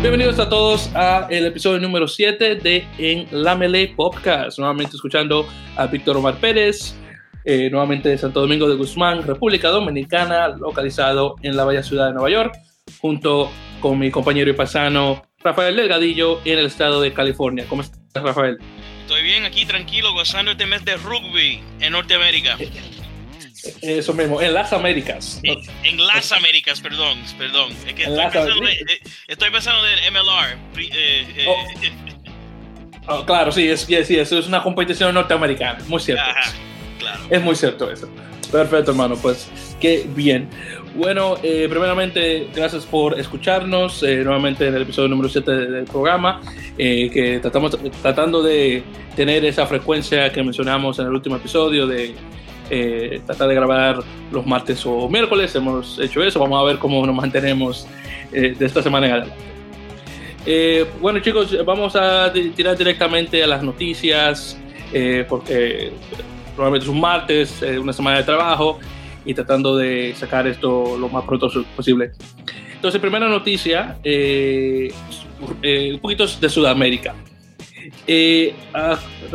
Bienvenidos a todos a el episodio número 7 de En la Melee Podcast. Nuevamente escuchando a Víctor Omar Pérez, eh, nuevamente de Santo Domingo de Guzmán, República Dominicana, localizado en la bella ciudad de Nueva York, junto con mi compañero y pasano Rafael Delgadillo en el estado de California. ¿Cómo estás, Rafael? Estoy bien aquí, tranquilo, gozando este mes de rugby en Norteamérica. Eso mismo, en las Américas. En, en las Américas, perdón, perdón. Es que estoy pensando, de, de, estoy pensando, del MLR. Eh, eh, oh. Oh, claro, sí, es, sí, eso es una competición norteamericana, muy cierto. Ajá, claro. Es muy cierto eso. Perfecto, hermano, pues qué bien. Bueno, eh, primeramente, gracias por escucharnos eh, nuevamente en el episodio número 7 del programa, eh, que tratamos, tratando de tener esa frecuencia que mencionamos en el último episodio de eh, tratar de grabar los martes o miércoles. Hemos hecho eso, vamos a ver cómo nos mantenemos eh, de esta semana en adelante. Eh, bueno chicos, vamos a tirar directamente a las noticias, porque probablemente es un martes, una semana de trabajo, y tratando de sacar esto lo más pronto posible. Entonces, primera noticia, un poquito de Sudamérica.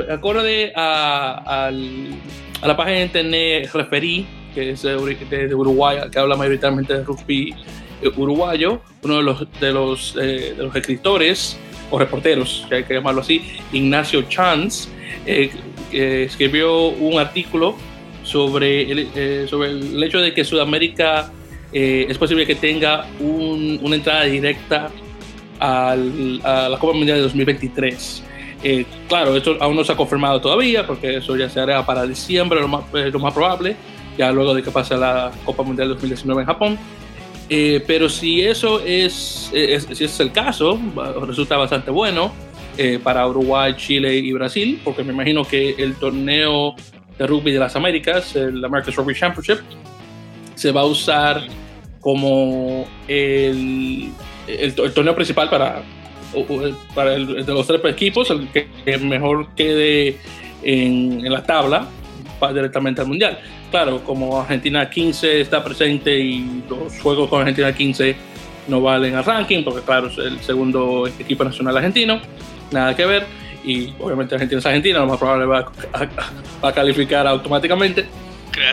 acorde a, al a la página de internet referí, que es de, Uruguay, que habla mayoritariamente de rugby eh, uruguayo, uno de los, de los, eh, de los escritores o reporteros, que hay que llamarlo así, Ignacio Chance, eh, escribió un artículo sobre el, sobre el hecho de que Sudamérica es posible que tenga un, una entrada directa al, a la Copa Mundial de 2023. Eh, claro, esto aún no se ha confirmado todavía, porque eso ya se hará para diciembre, lo más, eh, lo más probable, ya luego de que pase la Copa Mundial 2019 en Japón. Eh, pero si eso es, es, si es el caso, resulta bastante bueno eh, para Uruguay, Chile y Brasil, porque me imagino que el torneo de rugby de las Américas, el American Rugby Championship, se va a usar como el, el, el torneo principal para, para el, de los tres equipos, el que mejor quede en, en la tabla va directamente al Mundial. Claro, como Argentina 15 está presente y los juegos con Argentina 15 no valen al ranking, porque claro, es el segundo equipo nacional argentino, nada que ver. Y obviamente Argentina es Argentina, lo más probable va a, va a calificar automáticamente.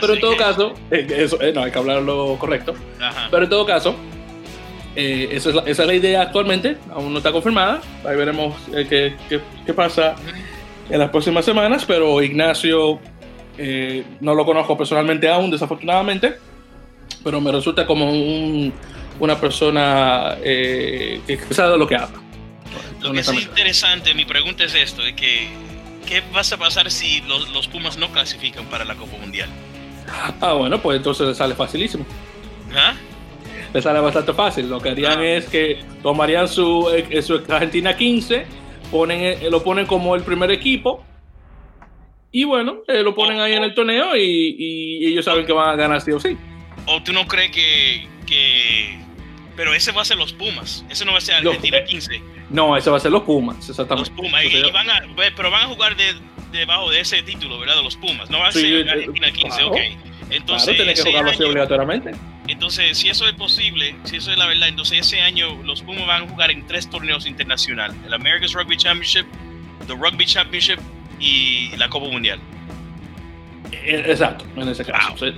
Pero en todo caso, eso, eh, no hay que hablar lo correcto. Ajá. Pero en todo caso, eh, esa, es la, esa, es la, idea actualmente, aún no está confirmada. Ahí veremos eh, qué, qué, qué, pasa en las próximas semanas, pero Ignacio eh, no lo conozco personalmente aún, desafortunadamente, pero me resulta como un, una persona eh, que sabe lo que habla. Lo que es interesante, mi pregunta es esto, de que ¿qué va a pasar si los, los Pumas no clasifican para la Copa Mundial? Ah, bueno, pues entonces le sale facilísimo. ¿Ah? Le sale bastante fácil. Lo que harían ah. es que tomarían su, eh, su Argentina 15, ponen, eh, lo ponen como el primer equipo. Y bueno, eh, lo ponen ahí en el torneo y, y, ellos saben que van a ganar sí o sí. ¿O tú no crees que, que... Pero ese va a ser los Pumas, ese no va a ser Argentina los, 15. No, ese va a ser los Pumas, exactamente. Los Pumas, y, y van a, pero van a jugar de, debajo de ese título, ¿verdad? De los Pumas, no va a sí, ser Argentina 15, claro. ok. Entonces, claro, tiene que jugarlo así obligatoriamente. Entonces, si eso es posible, si eso es la verdad, entonces ese año los Pumas van a jugar en tres torneos internacionales: el America's Rugby Championship, the Rugby Championship y la Copa Mundial. Exacto, en ese caso. Wow.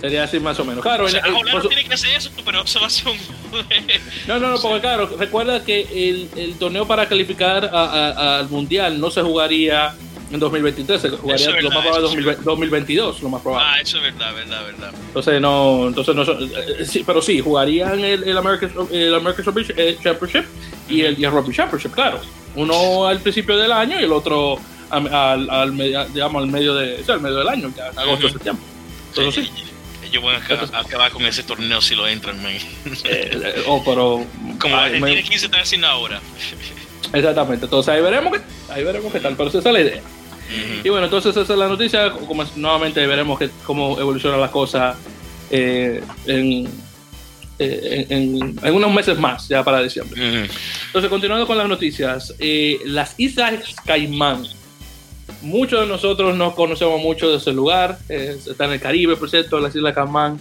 Sería así más o menos. Claro, o sea, el, no tiene que hacer eso, pero eso va a ser un. no, no, no, porque claro, recuerda que el, el torneo para calificar al Mundial no se jugaría en 2023, se jugaría verdad, lo más probable 2020, 2022, lo más probable. Ah, eso es verdad, verdad, verdad. Entonces no, entonces no, eh, sí, pero sí, jugarían el, el American, el American Rugby Championship y el, y el Rugby Championship, claro. Uno al principio del año y el otro al, al, al digamos, al medio, de, o sea, al medio del año, ya, agosto, uh -huh. septiembre. Entonces sí. sí. Ellos van a acabar, con ese torneo si lo entran, man. Eh, oh, pero... Como ay, Argentina me... 15 está haciendo ahora. Exactamente, entonces ahí veremos qué, ahí veremos qué tal, pero esa es la idea. Y bueno, entonces esa es la noticia. Como nuevamente veremos que, cómo evoluciona la cosa eh, en, eh, en, en, unos meses más, ya para diciembre. Uh -huh. Entonces, continuando con las noticias, eh, las Islas Caimán muchos de nosotros no conocemos mucho de ese lugar. Está en el Caribe, por cierto, las Islas Caimán.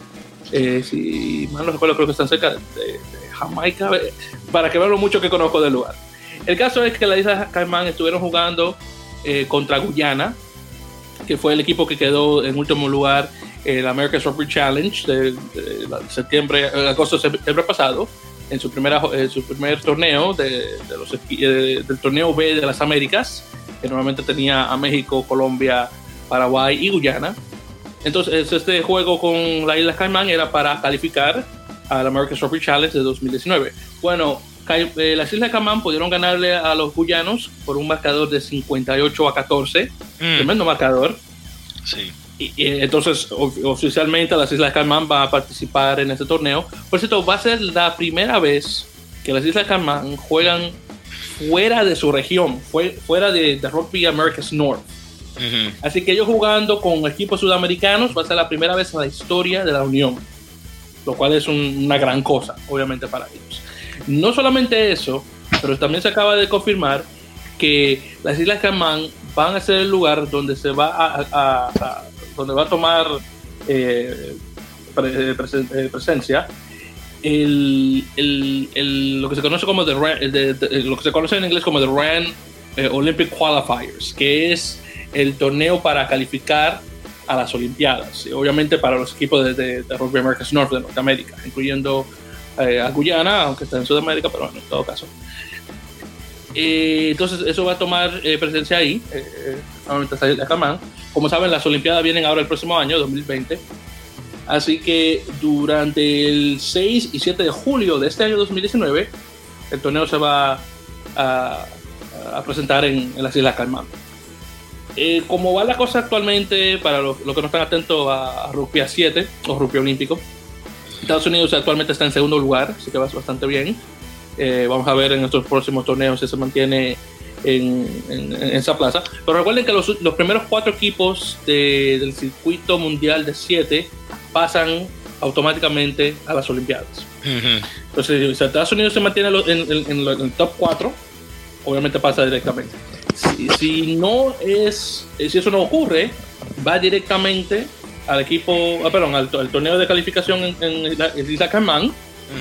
Eh, si mal no recuerdo, creo que están cerca de, de Jamaica. Para que vean lo mucho que conozco del lugar. El caso es que las Islas Caimán estuvieron jugando eh, contra Guyana, que fue el equipo que quedó en último lugar en el America's Rugby Challenge de, de septiembre, agosto septiembre pasado, en su, primera, en su primer torneo eh, del torneo B de las Américas, que normalmente tenía a México, Colombia, Paraguay y Guyana. Entonces, este juego con la Isla Caimán era para calificar al America's Rugby Challenge de 2019. Bueno, eh, las Islas Caimán pudieron ganarle a los guyanos por un marcador de 58 a 14, Mm, tremendo marcador. sí. Y, y entonces, of- oficialmente, las Islas Caimán van a participar en este torneo. Por cierto, va a ser la primera vez que las Islas Caimán juegan fuera de su región, fue, fuera de, de Rugby Americas North. Ujú. Así que ellos jugando con equipos sudamericanos va a ser la primera vez en la historia de la Unión, lo cual es un- una gran cosa, obviamente, para ellos. No solamente eso, pero también se acaba de confirmar que las Islas Caimán van a ser el lugar donde se va a, donde va a tomar eh, presen- eh, presencia el, lo que se conoce como lo que se conoce en inglés como the RAN eh, Olympic Qualifiers, que es el torneo para calificar a las Olimpiadas, obviamente para los equipos de, de, Rugby Americas North de Norteamérica, incluyendo eh, a Guyana, aunque está en Sudamérica, pero bueno, en todo caso. Eh, entonces, eso va a tomar eh, presencia ahí, eh, eh, está. Como saben, las Olimpiadas vienen ahora el próximo año, 2020. Así que durante el 6 y 7 de julio de este año 2019, el torneo se va a, a presentar en, en las Islas Caimán. Eh, como va la cosa actualmente, para los que no están atentos a, a Rugby a 7 o Rugby Olímpico, Estados Unidos actualmente está en segundo lugar, así que va bastante bien. Eh, vamos a ver en estos próximos torneos si se mantiene en, en- en esa plaza. Pero recuerden que los, los primeros cuatro equipos de- del circuito mundial de 7 pasan automáticamente a las Olimpiadas. Ujú. Entonces, si Estados Unidos se mantiene en, en- el top 4, obviamente pasa directamente. Si, si no es, si eso no ocurre, va directamente al equipo, ah, perdón, al, to- al torneo de calificación en, en Isla.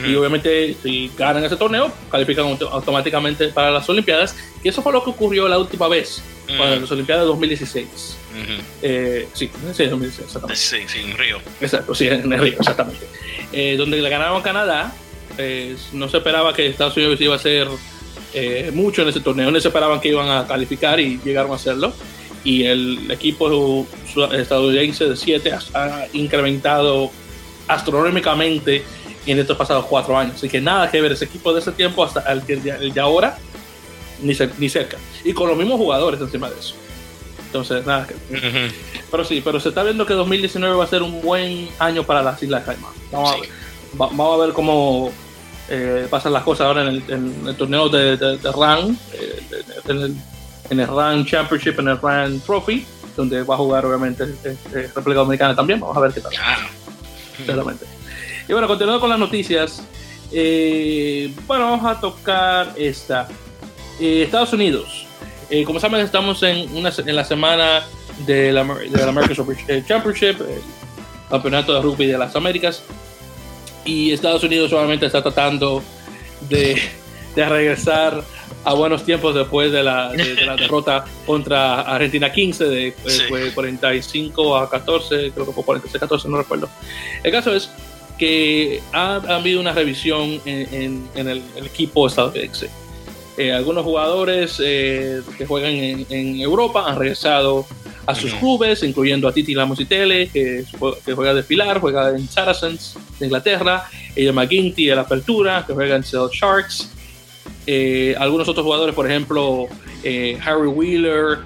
Y obviamente, si ganan ese torneo, califican auto- automáticamente para las Olimpiadas. Y eso fue lo que ocurrió la última vez, para Ujú. las Olimpiadas de 2016. Ujú. Eh, sí, sí, 2016, exactamente. Sí, sí, en Río. Exacto, sí, en el Río, exactamente. Eh, donde le ganaron a Canadá, eh, no se esperaba que Estados Unidos iba a hacer eh, mucho en ese torneo, no se esperaban que iban a calificar y llegaron a hacerlo. Y el equipo estadounidense de 7 ha, incrementado astronómicamente en estos pasados cuatro años. Así que nada que ver ese equipo de ese tiempo hasta el, que- el de ahora, ni, ni cerca. Y con los mismos jugadores encima de eso. Entonces, nada que ver. Ujú. Pero sí, pero se está viendo que 2019 va a ser un buen año para las Islas Caimán. Vamos, Sí. a, ver. Va- vamos a ver cómo eh, pasan las cosas ahora en el, en el torneo de, de- de RAN, eh, en, el, en el RAN Championship, en el RAN Trophy, donde va a jugar obviamente República Dominicana también. Vamos a ver qué tal. Exactamente. Y bueno, continuando con las noticias, eh, bueno, vamos a tocar esta. Eh, Estados Unidos. Eh, como saben, estamos en, una, en la semana de la, de la American Championship, el campeonato de rugby de las Américas. Y Estados Unidos solamente está tratando de, de regresar a buenos tiempos después de la, de- de la derrota contra Argentina 15, de, eh, Sí. fue 45 a 14, creo que fue 46 a 14, no recuerdo. El caso es que ha, ha habido una revisión en, en- en el, el equipo estadounidense. Eh, algunos jugadores eh, que juegan en, en Europa han regresado a sus clubes, incluyendo a Titi Lamusitele, que, que juega de Pilar, juega en Saracens de Inglaterra, ella McGuinty de la Apertura, que juega en Seattle Sharks. Eh, algunos otros jugadores, por ejemplo, eh, Harry Wheeler,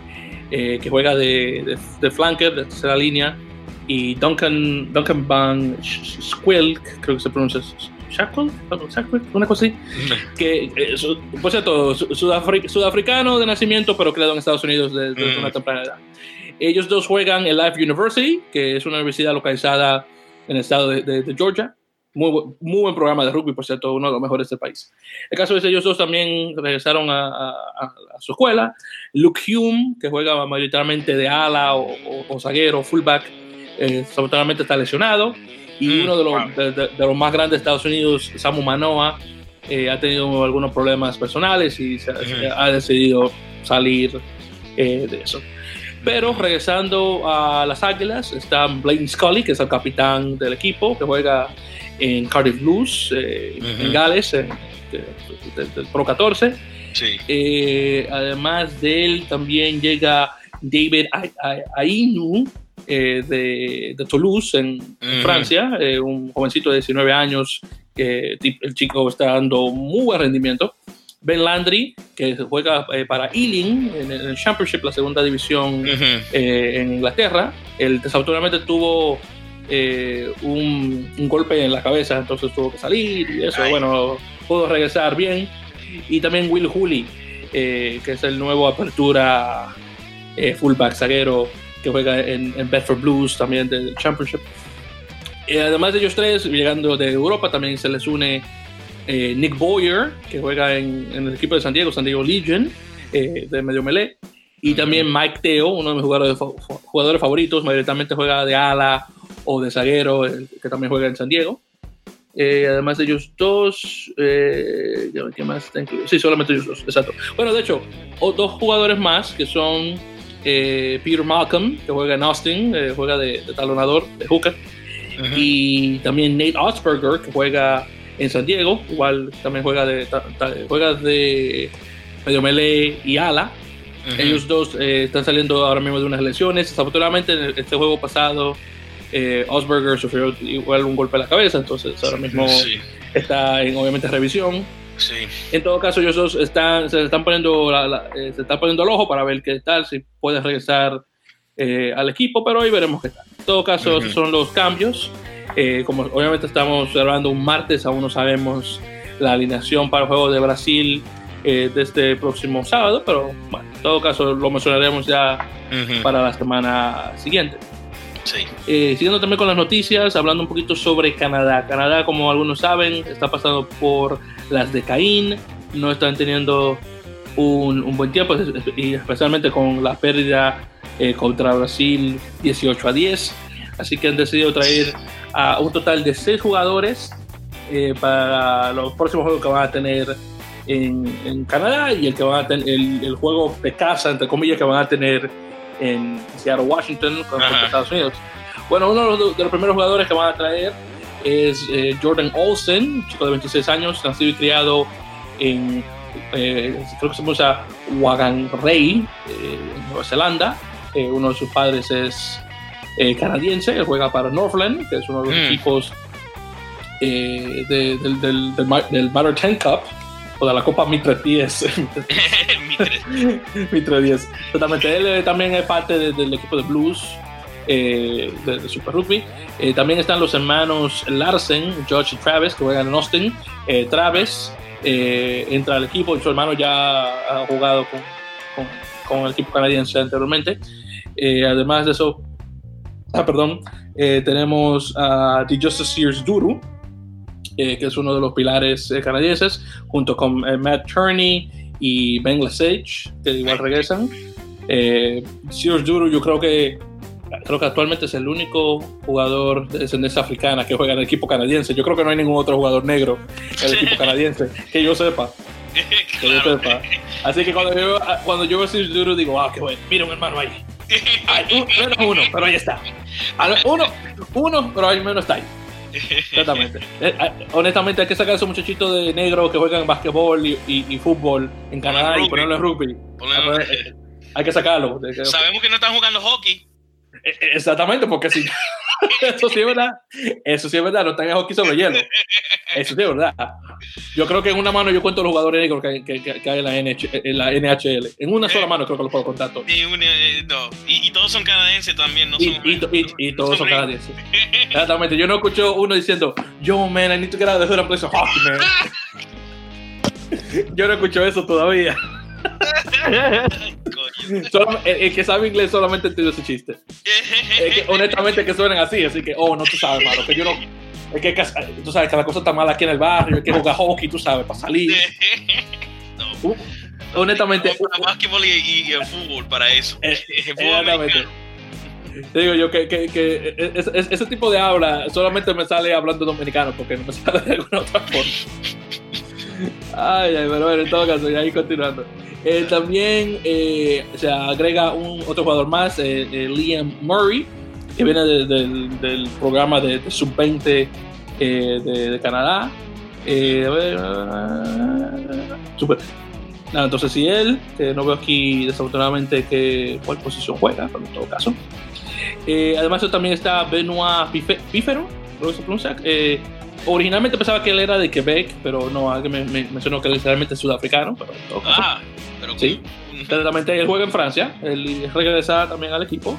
eh, que juega de, de, de flanker, de tercera línea, y Duncan, Duncan Van Squilk, creo que se pronuncia Shackle, una cosa así, que, por cierto, su- sudafri- sudafricano de nacimiento, pero creado en Estados Unidos desde, Mm. una temprana edad. Ellos dos juegan en Life University, que es una universidad localizada en el estado de Georgia. Muy, muy buen programa de rugby, por cierto, uno de los mejores del país. El caso es ellos dos también regresaron a, a, a su escuela. Luke Hume, que juega mayoritariamente de ala o, o, o zaguero, fullback, eh, está lesionado. Y Mm, uno de los, wow. de, de- de los más grandes de Estados Unidos, Samu Manoa, eh, ha tenido algunos problemas personales y se, Ujú. se ha decidido salir eh, de eso. Pero regresando a las Águilas, está Blaine Scully, que es el capitán del equipo, que juega en Cardiff Blues, eh, en. Gales, de- de- del Pro 14. Sí. Eh, además de él, también llega David Ainu eh, de, de Toulouse, en. Francia, un jovencito de 19 años, que el chico está dando muy buen rendimiento. Ben Landry, que juega eh, para Ealing en el, Championship, la segunda división eh, en Inglaterra. Él desafortunadamente tuvo eh, un, un golpe en la cabeza, entonces tuvo que salir y eso, Ay. bueno, pudo regresar bien. Y también Will Hooley, eh, que es el nuevo apertura eh, fullback zaguero que juega en, en Bedford Blues también del Championship. Eh, además de ellos tres, llegando de Europa, también se les une Nick Boyer, que juega en, en el equipo de San Diego, San Diego Legion, de medio melee. Y también Mike Teo, uno de mis jugadores, jugadores favoritos, mayoritariamente juega de ala o de zaguero, el- que también juega en San Diego. Eh, además de ellos dos, eh, ¿qué más? tengo? Sí, solamente ellos dos, exacto. Bueno, de hecho, dos jugadores más que son eh, Peter Malcolm, que juega en Austin, eh, juega de, de talonador, de hooker, Ujú. y también Nate Osberger, que juega en San Diego, igual también juega de, ta- ta- juega de medio melee y ala. Ujú. Ellos dos eh, están saliendo ahora mismo de unas lesiones. Desafortunadamente, en este juego pasado, eh, Osberger sufrió igual un golpe en la cabeza, entonces ahora mismo Sí. está en obviamente revisión. Sí. En todo caso, ellos dos están, se están poniendo, la- la- eh, se están poniendo el ojo para ver qué tal, si puede regresar eh, al equipo, pero ahí veremos qué tal. En todo caso, son los cambios. Eh, como obviamente estamos grabando un martes, aún no sabemos la alineación para el juego de Brasil eh, de este próximo sábado, pero bueno, en todo caso lo mencionaremos ya para la semana siguiente. Sí. Eh, siguiendo también con las noticias, hablando un poquito sobre Canadá. Canadá, como algunos saben, está pasando por las de Caín, no están teniendo un, un buen tiempo, y especialmente con la pérdida eh, contra Brasil 18 a 10. Así que han decidido traer a un total de 6 jugadores eh, para los próximos juegos que van a tener en, en Canadá y el, que van a ten- el, el juego de casa, entre comillas, que van a tener en Seattle, Washington, contra. Estados Unidos. Bueno, uno de los, de los primeros jugadores que van a traer es eh, Jordan Olsen, chico de 26 años, nacido y criado en, eh, creo que se pronuncia Waganrey, eh, en Nueva Zelanda. Eh, uno de sus padres es eh, canadiense, él juega para Northland, que es uno de los Mm. equipos de- del, del, del, Ma- del Matter 10 Cup, o de la Copa Mitre 10. Mi tres. Mitre 10. Totalmente. Él eh, también es parte de- del equipo de Blues eh, de, de Super Rugby. Eh, también están los hermanos Larsen, George y Travis, que juegan en Austin. Eh, Travis entra al equipo y su hermano ya ha jugado con, con, con el equipo canadiense anteriormente. Además de eso, ah, perdón, tenemos a The Justice Sears Duru, eh, que es uno de los pilares eh, canadienses, junto con eh, Matt Turney y Ben Lesage, que igual regresan. Eh, Sears Duru, yo creo que creo que actualmente es el único jugador de descendencia africana que juega en el equipo canadiense. Yo creo que no hay ningún otro jugador negro en el equipo canadiense que yo sepa. Que yo sepa. Así que cuando yo, cuando yo veo a Sears Duru digo, ah, qué bueno, mira un hermano ahí. Ay, un- menos uno, pero ahí está. Uno, uno, pero al menos está ahí. Exactamente. Eh, eh, honestamente, hay que sacar a esos muchachitos de negro que juegan basquetbol y, y- y fútbol en Canadá y ponerlo en rugby. Ponle- Eh, Hay que sacarlo. Sabemos que no están jugando hockey. Eh, Exactamente, porque si. Eso sí es verdad. Eso sí es verdad. No están en hockey sobre hielo. Eso sí es verdad. Yo creo que en una mano yo cuento los jugadores negros que, que- que- que hay en la, NH en la NHL. En una sola mano creo que los puedo contar todos. Ni un- eh, no. y, y todos son canadienses también, no Y, son. y, y, y todos son canadienses. Exactamente. Yo no escucho uno diciendo, yo, man, I need to get out of the hood and play some hockey, man. Yo no escucho eso todavía. Solo- el, el que sabe inglés solamente entiende ese chiste. Es que, honestamente que suenan así, así que, oh, no tú sabes, mano, que yo no, Es que, tú sabes que la cosa está mala aquí en el barrio, hay que jugar hockey, tú sabes, para salir. no. Uh, honestamente. Básquetbol y, y, el fútbol para eso. Eh, exactamente. Te digo yo que, que, que ese tipo de habla solamente me sale hablando dominicano porque no me sale de alguna otra forma. Ay, ay, pero bueno, en todo caso, ya ahí continuando. Eh, también eh, se agrega un otro jugador más, eh, Liam Murray, que viene del programa de, Sub-20 de, Canadá. super. entonces, si él, que no veo aquí desafortunadamente que, cuál posición juega, pero en todo caso. además, también está Benoit Pífero, creo que se pronuncia originalmente pensaba que él era de Quebec, pero no, alguien me, mencionó que él es realmente sudafricano. Pero, ah, pero sí. Claramente él juega en Francia, él regresa también al equipo.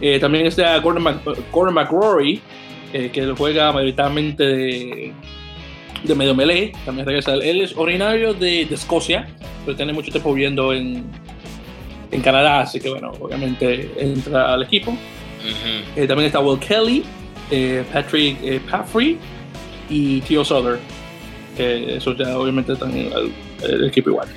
Eh, también está Gordon, Gordon McRory, eh, que él juega mayoritariamente de, de, medio melee, también regresa. Él es originario de, Escocia, pero tiene mucho tiempo viviendo en, en Canadá, así que bueno, obviamente entra al equipo. Eh, también está Will Kelly, Patrick Paffrey, y Tio Souther, que eso ya obviamente están en el, equipo igual.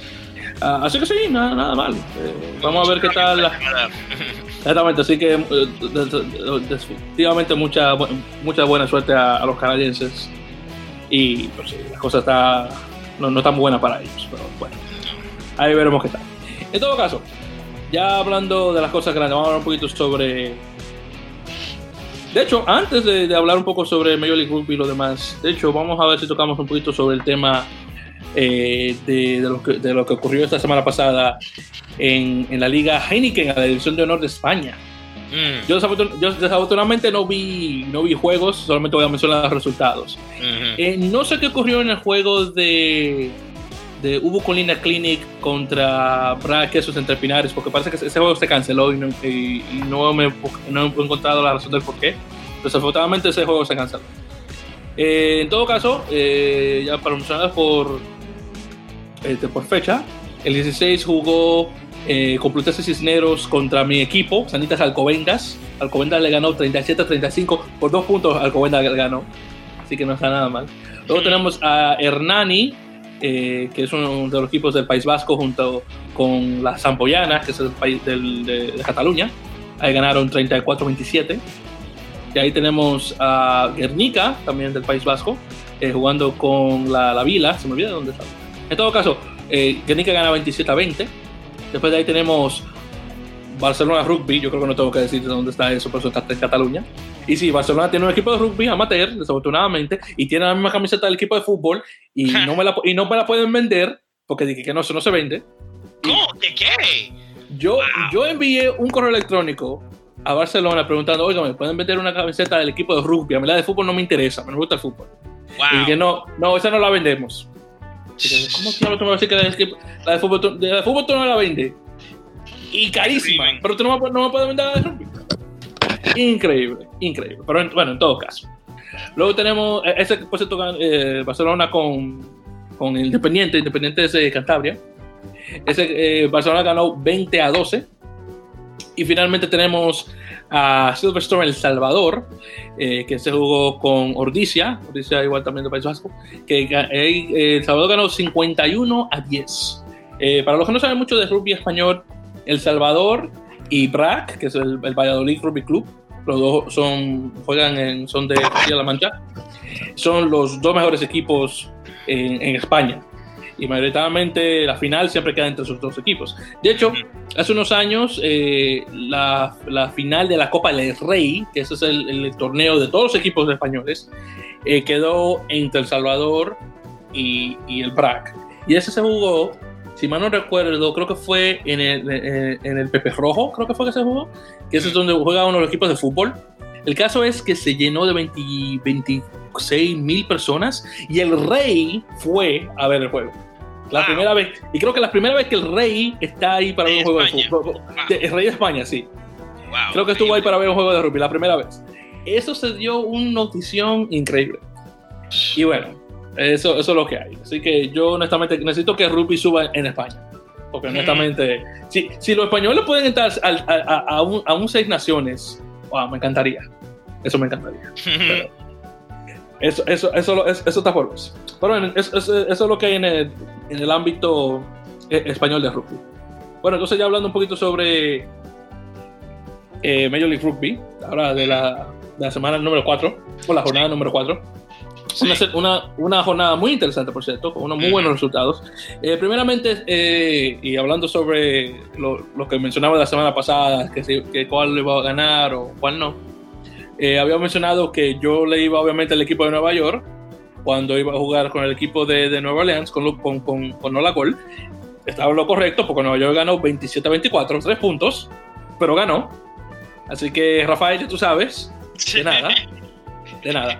Uh, así que sí, nada, nada mal. Eh, vamos a ver qué tal. Exactamente, así que eh, definitivamente mucha, mucha buena suerte a, los canadienses. Y pues sí, la cosa está, no, no tan buena para ellos, pero bueno, ahí veremos qué tal. En todo caso, ya hablando de las cosas grandes, vamos a hablar un poquito sobre de hecho, antes de, hablar un poco sobre Major League Rugby y lo demás, de hecho, vamos a ver si tocamos un poquito sobre el tema eh, de, lo que, de, lo que, ocurrió esta semana pasada en, en, la Liga Heineken, a la División de Honor de España. Mm. Yo, desafortunadamente no vi, no vi juegos, solamente voy a mencionar los resultados. Eh, no sé qué ocurrió en el juego de, de Ubu Colina Clinic contra Braga Quesos entre Pinares, porque parece que ese juego se canceló y no, no, me, no, he encontrado la razón del por qué. Desafortunadamente ese juego se canceló. Eh, en todo caso, eh, ya para mencionar por, este, por fecha, el 16 jugó eh, Complutense Cisneros contra mi equipo, Sanitas Alcobendas. Alcobendas le ganó 37-35 por dos puntos. Alcobendas le ganó, así que no está nada mal. Luego tenemos a Hernani eh, que es uno de los equipos del País Vasco junto con las Zampoyanas, que es el país de, Cataluña. Ahí ganaron 34-27. Y ahí tenemos a Guernica, también del País Vasco, eh, jugando con la, la, Vila, se me olvida dónde está. En todo caso, eh, Guernica gana 27 20. Después de ahí tenemos Barcelona Rugby, yo creo que no tengo que decir de dónde está eso, pero eso está en Cataluña. Y sí, Barcelona tiene un equipo de rugby amateur, desafortunadamente, y tiene la misma camiseta del equipo de fútbol, y, no, me la, y no me la pueden vender, porque dije que no, eso no se vende. ¿Cómo? ¿Qué qué? Yo, yo envié un correo electrónico a Barcelona preguntando, oiga, ¿me pueden vender una camiseta del equipo de rugby? A mí la de fútbol no me interesa, me gusta el fútbol. Y dije, no, no, esa no la vendemos. ¿Cómo que me decir que la de fútbol, de fútbol tú no la vendes? y carísima. Pero tú no me, no me puedes vender de rugby. Increíble, increíble. Pero bueno, en todo caso. Luego tenemos eh, ese se toca eh, Barcelona con, con Independiente, Independiente de Cantabria. Ese, eh, Barcelona ganó 20 a 12. Y finalmente tenemos a Silverstone El Salvador, que se jugó con Ordicia, Ordicia igual también del País Vasco, que El Salvador ganó 51 a 10. para los que no saben mucho de rugby español, el Salvador y BRAC, que es el, Valladolid Rugby Club. Los dos son, juegan en, son de Castilla-La Mancha. Son los dos mejores equipos en, España. Y mayoritariamente la final siempre queda entre esos dos equipos. De hecho, hace unos años eh, la, la, final de la Copa del Rey, que ese es el, torneo de todos los equipos españoles, eh, quedó entre El Salvador y, y el BRAC. Y ese se jugó si mal no recuerdo, creo que fue en el, en el Pepe Rojo, creo que fue que se jugó, que ese es donde juega uno de los equipos de fútbol. El caso es que se llenó de 26 mil personas y el rey fue a ver el juego. La primera vez, y creo que la primera vez que el rey está ahí para ver un juego de fútbol. El rey de España, sí. creo que estuvo ahí para ver un juego de rugby, la primera vez. Eso se dio una notición increíble. Y bueno, eso, eso es lo que hay. Así que yo honestamente necesito que rugby suba en España. Porque honestamente, si, si los españoles pueden entrar a, a, un, a un seis naciones, me encantaría. Eso me encantaría. Eso, eso, eso, eso, está por ver. Pero bueno, eso, eso, es lo que hay en el, en el ámbito eh, español de rugby. Bueno, entonces ya hablando un poquito sobre eh, Major League Rugby, ahora de la, de la semana número 4, o la jornada número 4. Una, una, jornada muy interesante, por cierto, con unos muy buenos resultados. Eh, primeramente, eh, y hablando sobre lo, lo, que mencionaba la semana pasada, que, que cuál iba a ganar o cuál no, eh, había mencionado que yo le iba obviamente al equipo de Nueva York cuando iba a jugar con el equipo de, de Nueva Orleans, con, con, con, con Nola Gol. Estaba en lo correcto, porque Nueva York ganó 27-24, 3 puntos, pero ganó. Así que, Rafael, ya tú sabes, de nada, de nada.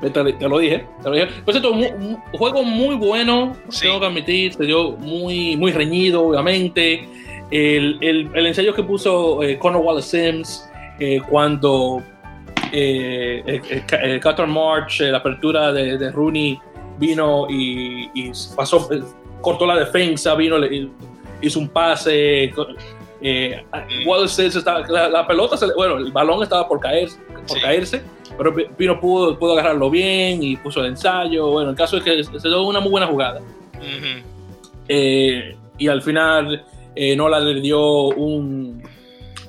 Te, lo dije, te lo dije. Pues esto, un, juego muy bueno, tengo que admitir, se dio muy, muy reñido, obviamente. El, el, el ensayo que puso eh, Conor Wallace Sims eh, cuando eh, eh March, la apertura de, de, Rooney, vino y, y, pasó, cortó la defensa, vino, le, hizo un pase. Mm. Wallace Sims estaba, la, pelota, bueno, el balón estaba por, caer, por caerse pero Pino pudo, pudo agarrarlo bien y puso el ensayo. Bueno, el caso es que se dio una muy buena jugada. Eh, y al final eh, Nola le dio un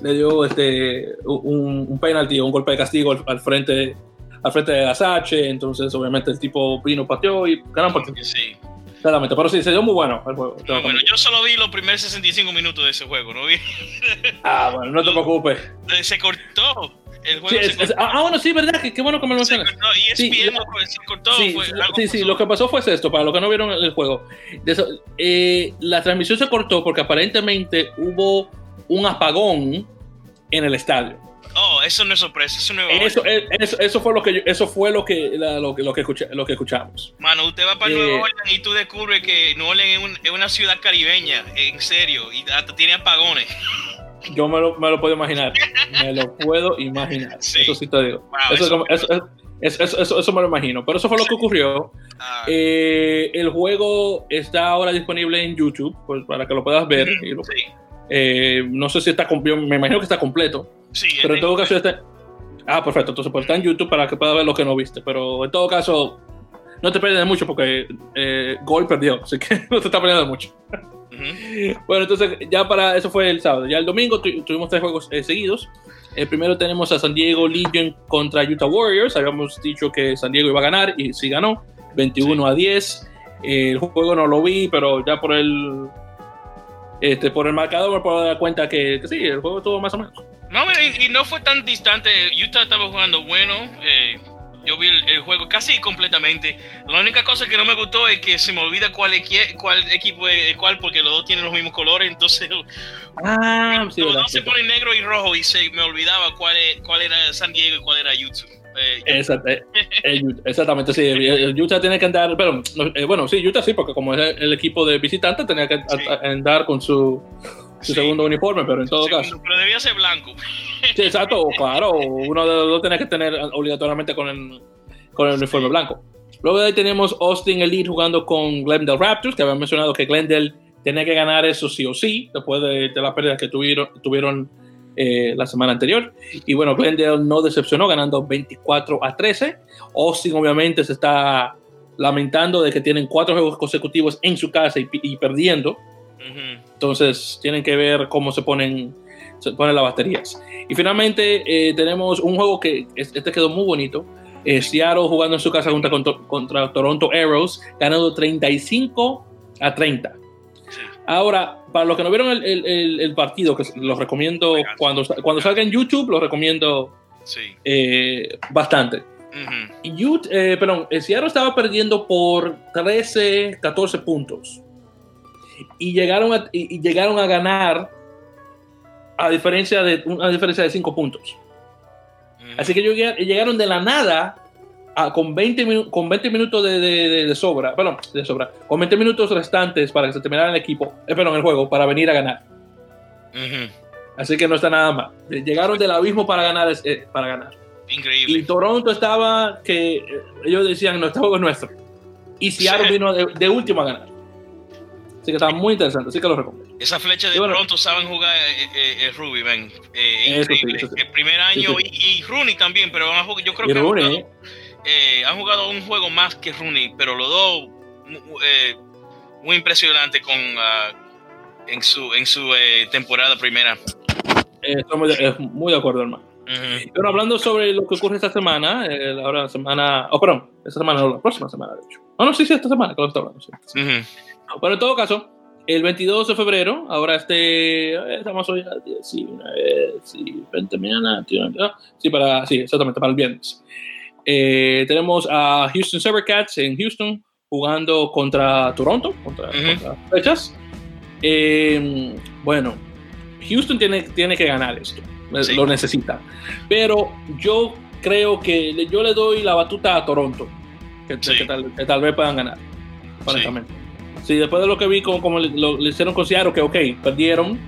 le dio este un, un penalti, un golpe de castigo al, frente al frente de Asache, entonces obviamente el tipo Pino pateó y ganaron porque sí. Claramente, pero sí, se dio muy bueno el juego. bueno, yo solo vi los primeros 65 minutos de ese juego, ¿no vi? ah, bueno, no te preocupes. Se cortó ah, bueno, sí, verdad, qué, bueno que me lo mencionas. y sí, sí, sí, lo que pasó fue esto, para los que no vieron el juego. Eh, la transmisión se cortó porque aparentemente hubo un apagón en el estadio. Oh, eso no es sorpresa, eso no es eso, eso, eso, fue lo que eso fue lo que lo, que, lo que, lo que escuchamos. Mano, usted va para Nueva eh, Orleans y tú descubres que Nueva Orleans es, una ciudad caribeña, en serio, y hasta tiene apagones. Yo me lo, me lo puedo imaginar. Me lo puedo imaginar. Eso sí te digo. eso, eso, eso, me lo imagino. Pero eso fue lo que ocurrió. Ah. Eh, el juego está ahora disponible en YouTube pues, para que lo puedas ver. Eh, no sé si está completo. Me imagino que está completo. Sí, pero en todo caso está. Ah, perfecto. Entonces pues, está en YouTube para que puedas ver lo que no viste. Pero en todo caso, no te pierdes mucho porque eh, Gol perdió. Así que no te está perdiendo mucho. Bueno, entonces ya para eso fue el sábado. Ya el domingo tuvimos tres juegos eh, seguidos. El primero tenemos a San Diego Legion contra Utah Warriors. Habíamos dicho que San Diego iba a ganar y sí ganó, 21 a 10. el juego no lo vi, pero ya por el este, por el marcador me puedo dar cuenta que, sí, el juego estuvo más o menos. No, y, no fue tan distante. Utah estaba jugando bueno. Eh, yo vi el, juego casi completamente. La única cosa que no me gustó es que se me olvida cuál, cuál equipo es cuál, porque los dos tienen los mismos colores, entonces ah, sí, los dos se ponen negro y rojo y se me olvidaba cuál, cuál era San Diego y cuál era YouTube. Eh, eh, eh, exactamente, sí. Utah tiene que andar, pero bueno, sí, Utah sí, porque como es el, equipo de visitantes, tenía que andar con su, su segundo uniforme, pero en todo caso. Pero debía ser blanco. Sí, exacto, claro. Uno de los dos tenía que tener obligatoriamente con el, con el uniforme blanco. Luego de ahí tenemos Austin Elite jugando con Glendale Raptors, que habían mencionado que Glendale tenía que ganar eso sí o sí, después de, de las pérdidas que tuvieron, tuvieron eh, la semana anterior. Y bueno, Glendale no decepcionó, ganando 24 a 13. Austin obviamente se está lamentando de que tienen cuatro juegos consecutivos en su casa y, perdiendo. Entonces tienen que ver cómo se ponen, se ponen las baterías. Y finalmente eh, tenemos un juego que este quedó muy bonito. Eh, Seattle jugando en su casa contra, contra, Toronto Arrows, ganando 35 a 30. Ahora, para los que no vieron el, el, partido, que los recomiendo cuando, cuando salga en YouTube, los recomiendo eh, bastante. y perdón, Seattle estaba perdiendo por 13, 14 puntos y llegaron a, y, llegaron a ganar a diferencia de una diferencia de 5 puntos. Así que llegaron de la nada a, con, 20 con 20 minutos de, de, sobra, bueno, de sobra, con 20 minutos restantes para que se terminara el equipo, eh, perdón, el juego, para venir a ganar. Así que no está nada mal. Llegaron del abismo para ganar, eh, para ganar. Increíble. Y Toronto estaba que eh, ellos decían, no, este juego es nuestro. Y Seattle vino de, de último a ganar. Así que estaba muy interesante, así que lo recomiendo. Esa flecha de pronto saben jugar eh, eh, eh Ruby, ven. Eh, increíble. El primer año, y, y, Rooney también, pero yo creo que. eh, han jugado un juego más que Rooney, pero los dos eh, muy impresionante con uh, en su en su eh, temporada primera. Estoy muy, de, muy de acuerdo, hermano. Uh -huh. Pero hablando sobre lo que ocurre esta semana, eh, ahora la semana, oh, perdón, esta semana no, la próxima semana, de hecho. No, no, sí, sí, esta semana que lo estoy hablando. Sí. Uh -huh. Pero en todo caso, el 22 de febrero, ahora este, estamos hoy a 19, sí, 20 mañana, sí, para, sí, exactamente, para el viernes. Eh, tenemos a Houston Sabercats en Houston jugando contra Toronto, contra, uh -huh. contra fechas. Eh, bueno, Houston tiene, tiene que ganar esto, sí. lo necesita. Pero yo creo que yo le doy la batuta a Toronto, que, sí. que, tal, que tal, vez puedan ganar, honestamente. Sí. Sí, después de lo que vi, como, como le, lo, le, hicieron con Seattle, que ok, perdieron.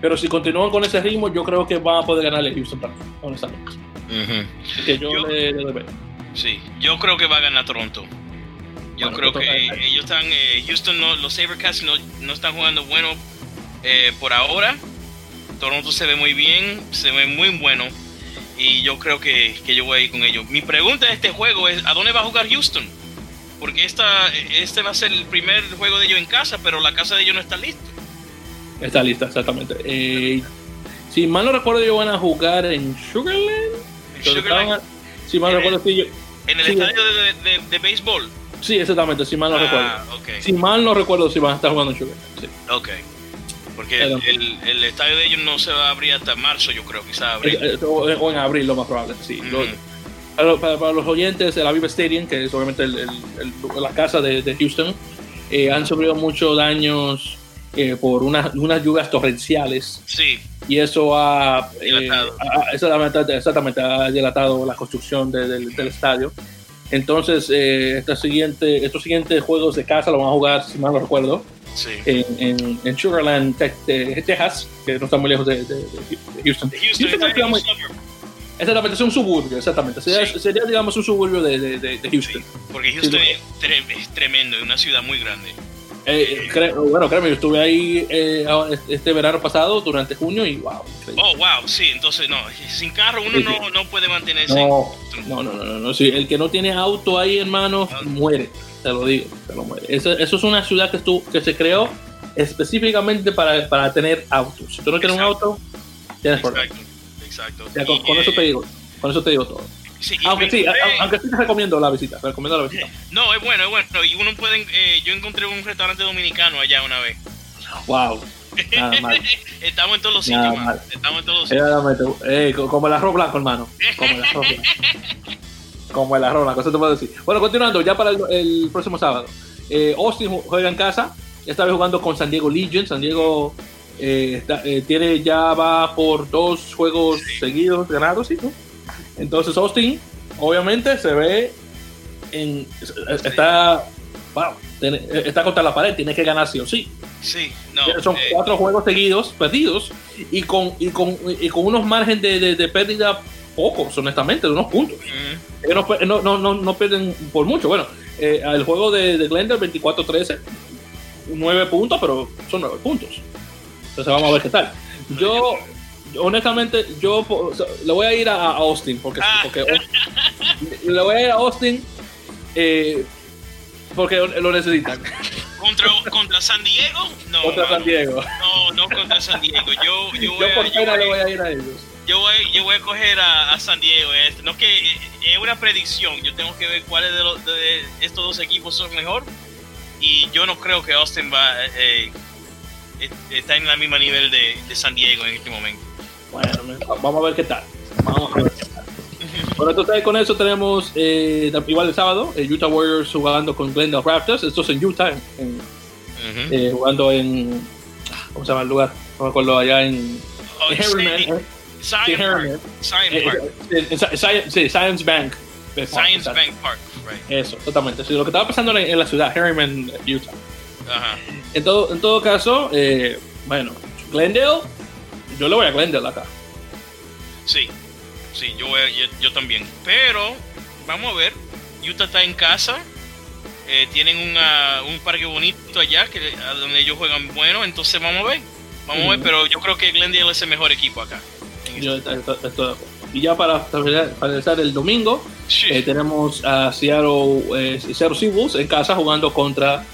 Pero si continúan con ese ritmo, yo creo que van a poder ganarle a Houston también, honestamente. Uh -huh. Que yo, yo le, le doy Sí, yo creo que va a ganar Toronto. Yo bueno, creo que ganar. ellos están, eh, Houston, no, los Sabercats no, no, están jugando bueno eh, por ahora. Toronto se ve muy bien, se ve muy bueno. Y yo creo que, que yo voy a ir con ellos. Mi pregunta de este juego es, ¿a dónde va a jugar Houston? Porque esta, este va a ser el primer juego de ellos en casa, pero la casa de ellos no está lista. Está lista, exactamente. Eh, si mal no recuerdo, ellos van a jugar en Sugarland. ¿En Sugarland? si mal no recuerdo, sí, yo, ¿En el sí, estadio de, de, de, béisbol? Sí, exactamente, si mal no ah, recuerdo. Okay. Si mal no recuerdo, si van a estar jugando en Sugarland. Sí. Ok. Porque el, el, el, estadio de ellos no se va a abrir hasta marzo, yo creo, quizás abril. Eh, eh, o en abril, lo más probable, sí. Mm -hmm. Para, para, para, los oyentes, el Aviva Stadium, que es obviamente el, el, el, la casa de, de Houston, eh, han sufrido muchos daños eh, por unas, unas lluvias torrenciales. Sí. Y eso ha, eh, ha exactamente, exactamente, ha dilatado la construcción de, de, del estadio. Entonces, eh, esta siguiente, estos siguientes juegos de casa lo van a jugar, si mal no recuerdo, sí. en, en, en, Sugarland, Texas, que no está muy lejos de, de Houston. De Houston, Houston Exactamente, es un suburbio, exactamente. Sería, sí. sería digamos, un suburbio de, de, de Houston. Sí, porque Houston sí, es tremendo, es una ciudad muy grande. Eh, cre bueno, créeme, yo estuve ahí eh, este verano pasado, durante junio, y wow. Increíble. Oh, wow, sí, entonces no, sin carro uno no, no, puede mantenerse. No, no, no, no, no, sí, el que no tiene auto ahí, hermano, no. muere, te lo digo, te lo muere. Eso, eso es una ciudad que, estuvo, que se creó específicamente para, para tener autos. Si tú no tienes un auto, tienes problemas. Exacto. Ya, con, con eso te digo, con eso te digo todo. Sí, aunque sí, aunque sí te recomiendo la visita, te recomiendo la visita. No, es bueno, es bueno. Y uno puede, eh, yo encontré un restaurante dominicano allá una vez. Wow. Nada mal. Estamos en todos los sitios, man. Estamos en todos los sitios. Eh, como el arroz blanco, hermano. Como el arroz blanco. como el arroz blanco, eso te puedo decir. Bueno, continuando, ya para el, el próximo sábado. Eh, Austin juega en casa, esta vez jugando con San Diego Legion. San Diego eh, está, eh, tiene ya va por dos juegos seguidos ganados, ¿sí? ¿no? Entonces Austin, obviamente, se ve en está wow, tiene, está contra la pared, tiene que ganar sí o sí. Sí, no, Son eh, cuatro juegos seguidos perdidos y con, y con, y con unos márgenes de, de, de, pérdida pocos, honestamente, de unos puntos. Uh -huh. no, no, no, no, pierden por mucho. Bueno, eh, el juego de, de Glendale 24-13, 9 puntos, pero son 9 puntos. Entonces vamos a ver qué tal. Yo, honestamente, yo le voy a ir a, Austin, porque, porque le voy a ir a Austin eh, porque lo necesitan. ¿Contra, ¿Contra San Diego? No. Contra San Diego. No, no contra San Diego. Yo, yo, voy yo por pena le voy a ir a ellos. Yo voy, yo voy a coger a, a San Diego. Es, no que es una predicción. Yo tengo que ver cuáles de, los, de estos dos equipos son mejor. Y yo no creo que Austin va eh, está en el mismo nivel de, de, San Diego en este momento. Bueno, vamos a ver qué tal. Vamos a ver qué tal. Bueno, entonces con eso tenemos eh, igual el sábado, el Utah Warriors jugando con Glendale Raptors. Esto es en Utah, en, uh -huh. eh, jugando en. ¿Cómo se llama el lugar? No me acuerdo, allá en. Oh, en Harriman. Science, Park. Eh, sí, Science Bank. Science Bank Park, right. Eso, totalmente. Sí, lo que estaba pasando en, en la ciudad, Harriman, Utah. Uh -huh. En todo, en todo caso, eh, bueno, Glendale, yo le voy a Glendale acá. Sí, sí, yo, voy a, yo, yo, también. Pero, vamos a ver, Utah está en casa, eh, tienen una, un parque bonito allá, que, a donde ellos juegan bueno, entonces vamos a ver. Vamos mm. a ver, pero yo creo que Glendale es el mejor equipo acá. Yo estoy, estoy, de acuerdo. y ya para finalizar el domingo, eh, tenemos a Seattle, eh, Seattle Seahawks en casa jugando contra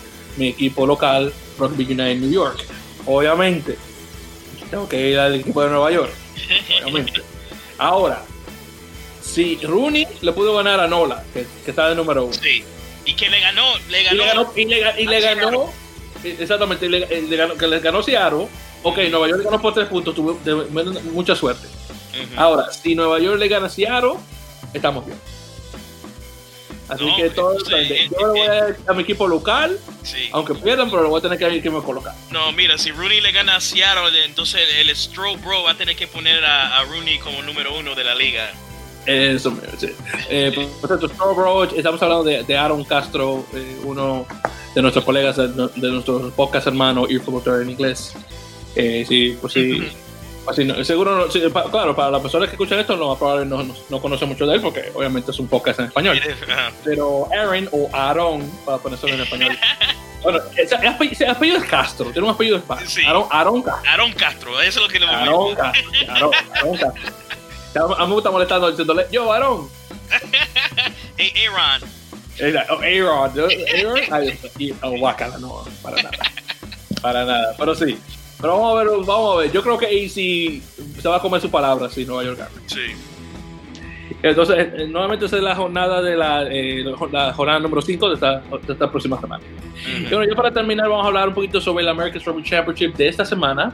mi equipo local, Rugby United New York. Obviamente, tengo que ir al equipo de Nueva York. Obviamente. Ahora, si Rooney le pudo ganar a Nola, que, está de número uno. Sí. Y que le ganó, le ganó. Y le ganó, exactamente, le, ganó, que le ganó Seattle. Ok, Nueva York ganó por tres puntos, tuvo mucha suerte. Ahora, si Nueva York le gana a Seattle, estamos bien. Así que todo yo le voy a, a mi equipo local, aunque pierdan, pero lo voy a tener que, que me colocar. No, mira, si Rooney le gana a Seattle, entonces el Stroke Bro va a tener que poner a, a Rooney como número uno de la liga. Eso sí. Eh, por cierto, Bro, estamos hablando de, de Aaron Castro, eh, uno de nuestros colegas, de, de nuestros podcast hermanos, y Promotor en inglés. Eh, sí, pues sí. Así, seguro, claro, para las personas que escuchan esto, no, probablemente no, no, conocen mucho de él porque obviamente es un podcast en español. Pero Aaron o Aaron, para ponerlo en español. bueno, ese apellido es Castro, tiene un apellido de. Sí. Aaron, Aaron Castro. Aaron Castro, eso es lo que le Aaron Castro. Aaron, Aaron Castro. A mí me gusta molestando diciéndole, yo, Aaron. hey, Aaron. Oh, Aaron. Aaron. Oh, guacala, no, para nada. Para nada. Pero sí, pero vamos a ver, vamos a ver. Yo creo que AC se va a comer su palabra si Nueva York gana. Sí. Entonces, eh, nuevamente esa es la jornada de la, eh, la jornada número 5 de esta, de esta próxima semana. Y bueno, ya para terminar, vamos a hablar un poquito sobre el American Rugby Championship de esta semana.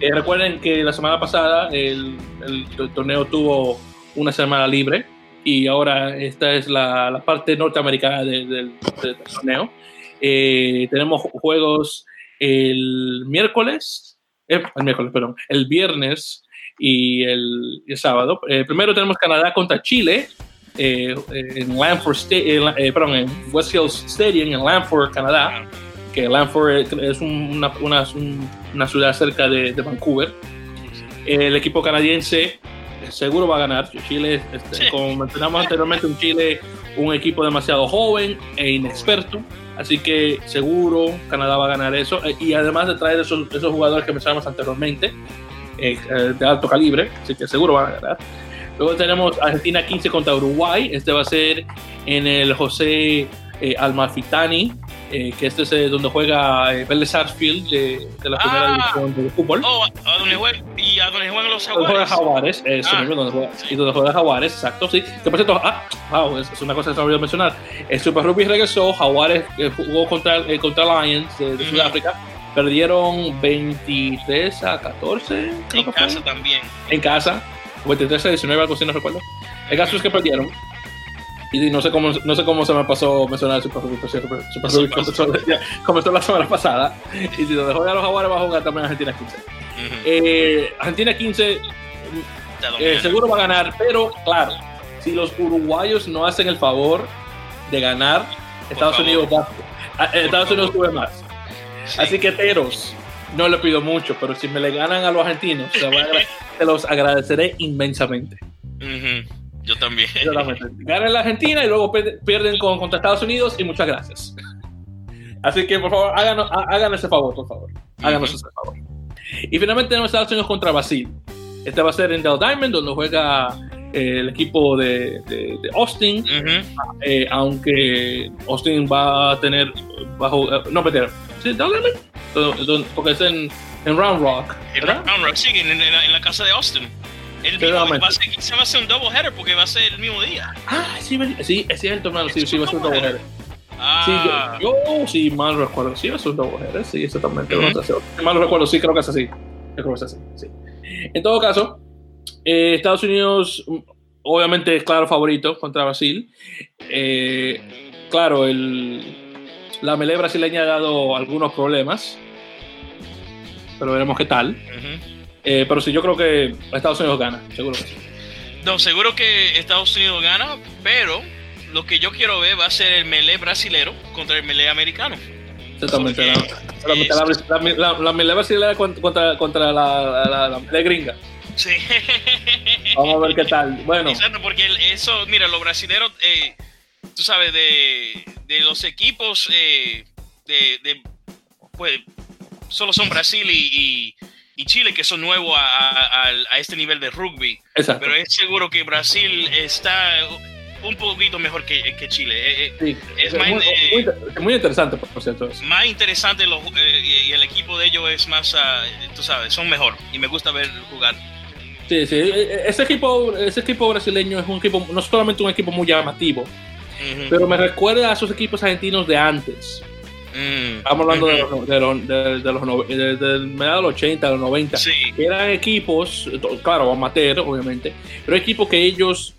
Eh, recuerden que la semana pasada el, el, torneo tuvo una semana libre y ahora esta es la, la parte norteamericana del, del, del torneo. tenemos juegos el miércoles, eh, el miércoles, perdón, el viernes y el, sábado. Eh, primero tenemos Canadá contra Chile eh, en Lanford perdón, en West Hills Stadium en Lanford, Canadá, que Lanford es una, una, una ciudad cerca de, de, Vancouver. El equipo canadiense seguro va a ganar. Chile, este, como mencionamos anteriormente, un Chile, un equipo demasiado joven e inexperto Así que seguro Canadá va a ganar eso. Eh, y además de traer esos, esos jugadores que mencionamos anteriormente, eh, eh, de alto calibre, así que seguro van a ganar. Luego tenemos Argentina 15 contra Uruguay. Este va a ser en el José Almafitani, que este es donde juega Vélez Sarsfield de, de, la primera ah, división de fútbol. Oh, a juega, y a donde juegan los Jaguares. Juega Jaguares, eso ah, mismo, donde juega, sí. y donde juega Jaguares, exacto, sí. Que por cierto, ah, wow, es, es una cosa que se me olvidó mencionar. El Super Rugby regresó, Jaguares eh, jugó contra, eh, contra Lions de, de Sudáfrica. Perdieron 23 a 14. En casa también. En casa. 23 a 19, algo así, no recuerdo. El caso es que perdieron. Y no sé cómo, no sé cómo se me pasó mencionar el Super Super Rugby comenzó, la semana pasada. Y si donde juega los Jaguares va a jugar también Argentina 15. Uh -huh. eh, Argentina 15 eh, seguro va a ganar, pero claro, si los uruguayos no hacen el favor de ganar, Estados Unidos va, eh, Estados Unidos sube más. Sí. Así que Teros, no le pido mucho, pero si me le ganan a los argentinos, se, se los agradeceré inmensamente. Uh -huh. Yo también. Ganan la Argentina y luego pierden con, contra Estados Unidos y muchas gracias. Así que por favor, háganos, háganos ese favor, por favor. Háganos uh -huh. ese favor. Y finalmente tenemos Estados Unidos contra Brasil. Este va a ser en Del Diamond, donde juega eh, el equipo de, de, de Austin. Uh -huh. eh, aunque Austin va a tener bajo. Uh, no, pero. ¿Sí? ¿Del Diamond? Porque es en, en Round Rock. En Round Rock, sí, en, en, la, en la casa de Austin. El mismo, va a ser, se va a hacer un double header porque va a ser el mismo día. Ah, sí, sí es cierto, hermano. Sí, sí, va a ser un double header. Ah. Sí, yo, yo sí mal recuerdo. Sí, va a ser un double header. Sí, exactamente. Uh -huh. Si mal recuerdo, sí, creo que es así. Creo que es así. Sí. En todo caso, eh, Estados Unidos, obviamente, es claro favorito contra Brasil. Eh, claro, el, la melee brasileña ha dado algunos problemas. Pero veremos qué tal. Uh -huh. Eh, pero sí, yo creo que Estados Unidos gana, seguro que sí. No, seguro que Estados Unidos gana, pero lo que yo quiero ver va a ser el melee brasilero contra el melee americano. Exactamente, la, la, la, la, melee brasilera contra, contra la, melee gringa. Sí. Vamos a ver qué tal. Bueno. Exacto, porque eso, mira, los brasileros, eh, tú sabes, de, de los equipos eh, de, de, pues, solo son Brasil y, y y Chile, que son nuevos a, a, este nivel de rugby. Exacto. Pero es seguro que Brasil está un poquito mejor que, que Chile. Sí, es es más, muy, eh, interesante, por cierto. Más interesante los, eh, y el equipo de ellos es más, ah, tú sabes, son mejor y me gusta ver jugar. Sí, sí. e- e- Ese equipo, ese equipo brasileño es un equipo, no solamente un equipo muy llamativo, pero me recuerda a esos equipos argentinos de antes. Mm. Estamos hablando de los, de los, de, los no- de- de los 80, de los 90. Sí, que eran equipos, claro, amateur, obviamente, pero equipos que ellos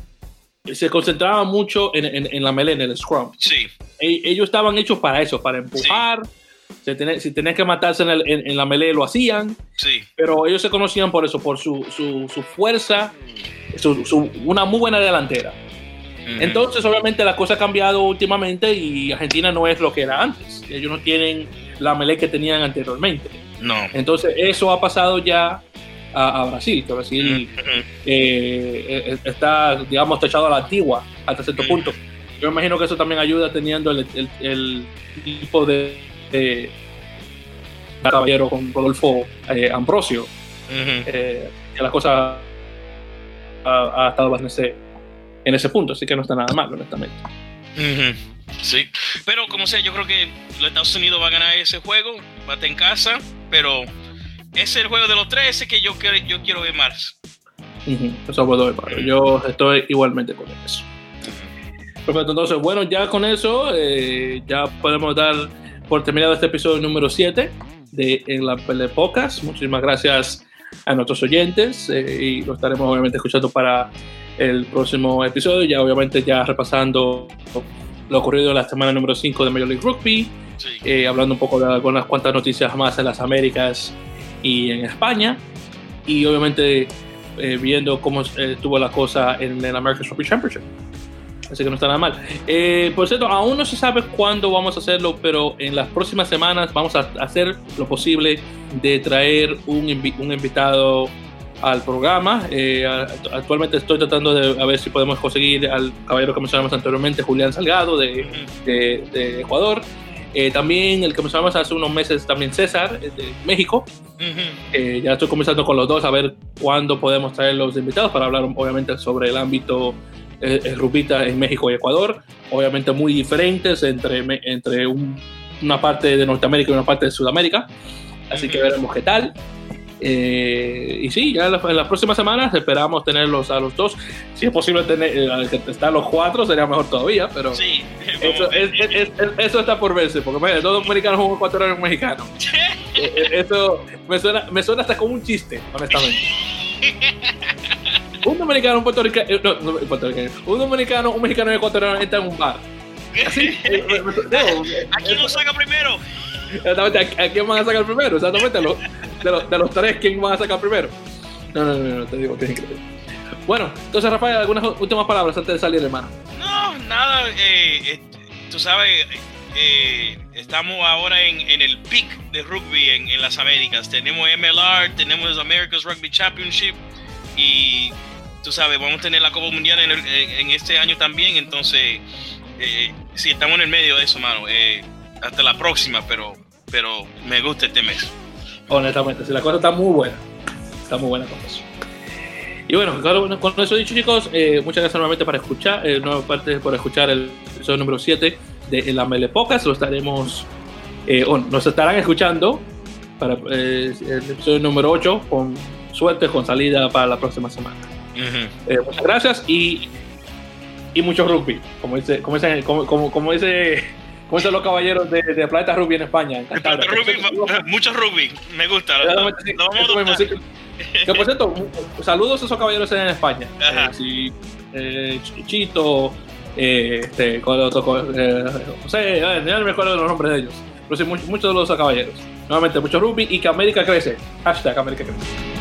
se concentraban mucho en, en, en la melee, en el scrum. sí, E- ellos estaban hechos para eso, para empujar. Si tenían, si tenían que matarse en, el- en- en la melee, lo hacían, sí. pero ellos se conocían por eso, por su, su, su fuerza, su- una muy buena delantera. Entonces, obviamente, la cosa ha cambiado últimamente y Argentina no es lo que era antes. Ellos no tienen la melee que tenían anteriormente. no. Entonces, eso ha pasado ya a, a Brasil, que Brasil eh, eh, está, digamos, techado a la antigua hasta cierto punto. Yo imagino que eso también ayuda teniendo el, el, el tipo de, de caballero con Rodolfo eh, Ambrosio, Ujú. eh, que la cosa ha, ha estado ese, en ese punto, así que no está nada mal, honestamente. Sí, pero como sea, yo creo que los Estados Unidos va a ganar ese juego, va a estar en casa, pero es el juego de los tres ese que yo, quiero- yo quiero ver más. Eso puedo ver. Yo estoy igualmente con eso. Perfecto, entonces, bueno, ya con eso, eh, ya podemos dar por terminado este episodio número 7 de En la Pele Pocas. Muchísimas gracias a nuestros oyentes eh, y lo estaremos obviamente escuchando para el próximo episodio, ya obviamente ya repasando lo ocurrido en la semana número 5 de Major League Rugby, Sí. eh, hablando un poco de algunas cuantas noticias más en las Américas y en España, y obviamente eh, viendo cómo eh, estuvo la cosa en el American Rugby Championship. Así que no está nada mal. Eh, por cierto, aún no se sabe cuándo vamos a hacerlo, pero en las próximas semanas vamos a hacer lo posible de traer un, invi- un invitado al programa. Eh, actualmente estoy tratando de a ver si podemos conseguir al caballero que mencionamos anteriormente, Julián Salgado, de, de- de Ecuador. Eh, también el que mencionamos hace unos meses, también César, eh, de México. Eh, ya estoy comenzando con los dos a ver cuándo podemos traer los invitados para hablar obviamente sobre el ámbito eh, eh, rupita en México y Ecuador. Obviamente muy diferentes entre, entre un- una parte de Norteamérica y una parte de Sudamérica. Así que veremos qué tal. Eh, y sí, ya en, la- en las próximas semanas esperamos tenerlos a los dos. Si es posible tener eh, estar los cuatro, sería mejor todavía, pero Sí, eso, vamos a ver. es- es- es- eso está por verse, porque imagínate, dos dominicanos un ecuatoriano y un mexicano. Eh, eh, Eso me suena, me suena hasta como un chiste, honestamente. Un dominicano, un puertorriqueño, no, no, puertorriqueño, un dominicano, un mexicano y un ecuatoriano entran en un bar. Así, me- me- no, ¿A quién lo saca primero? Exactamente, ¿a, quién van a sacar primero? Exactamente, de, los, de los tres, ¿quién van a sacar primero? No, no, no, no, te digo que es. Bueno, entonces Rafael, algunas últimas palabras antes de salir, hermano. No, nada, eh, eh, tú sabes, eh, estamos ahora en, en el peak de rugby en, en las Américas. Tenemos MLR, tenemos America's Rugby Championship y tú sabes, vamos a tener la Copa Mundial en, en- este año también. Entonces, sí, estamos en el medio de eso, mano. Hasta la próxima, pero, pero me gusta este mes. Honestamente, si la cosa está muy buena. Está muy buena con eso. Y bueno, con eso dicho, chicos, eh, muchas gracias nuevamente para escuchar, eh, nuevamente por escuchar el episodio número 7 de La Mele Pocas. Lo estaremos, eh, o nos estarán escuchando para eh, el episodio número 8, con suerte, con salida para la próxima semana. Ujú. Eh, muchas gracias y, y mucho rugby, como dice, como dice, como, como, como dice, como dicen los caballeros de, de Planeta Rugby en España. en Cantabria. rugby, mucho rugby, me gusta. Lo, sí. lo vamos a. Que por cierto, saludos a esos caballeros en España. Eh, sí, eh, Ch- Chito, eh, este, eh, José, eh, no me acuerdo de los nombres de ellos. Pero sí, muchos, muchos de los caballeros. Nuevamente, mucho rugby y que América crece. Hashtag América crece.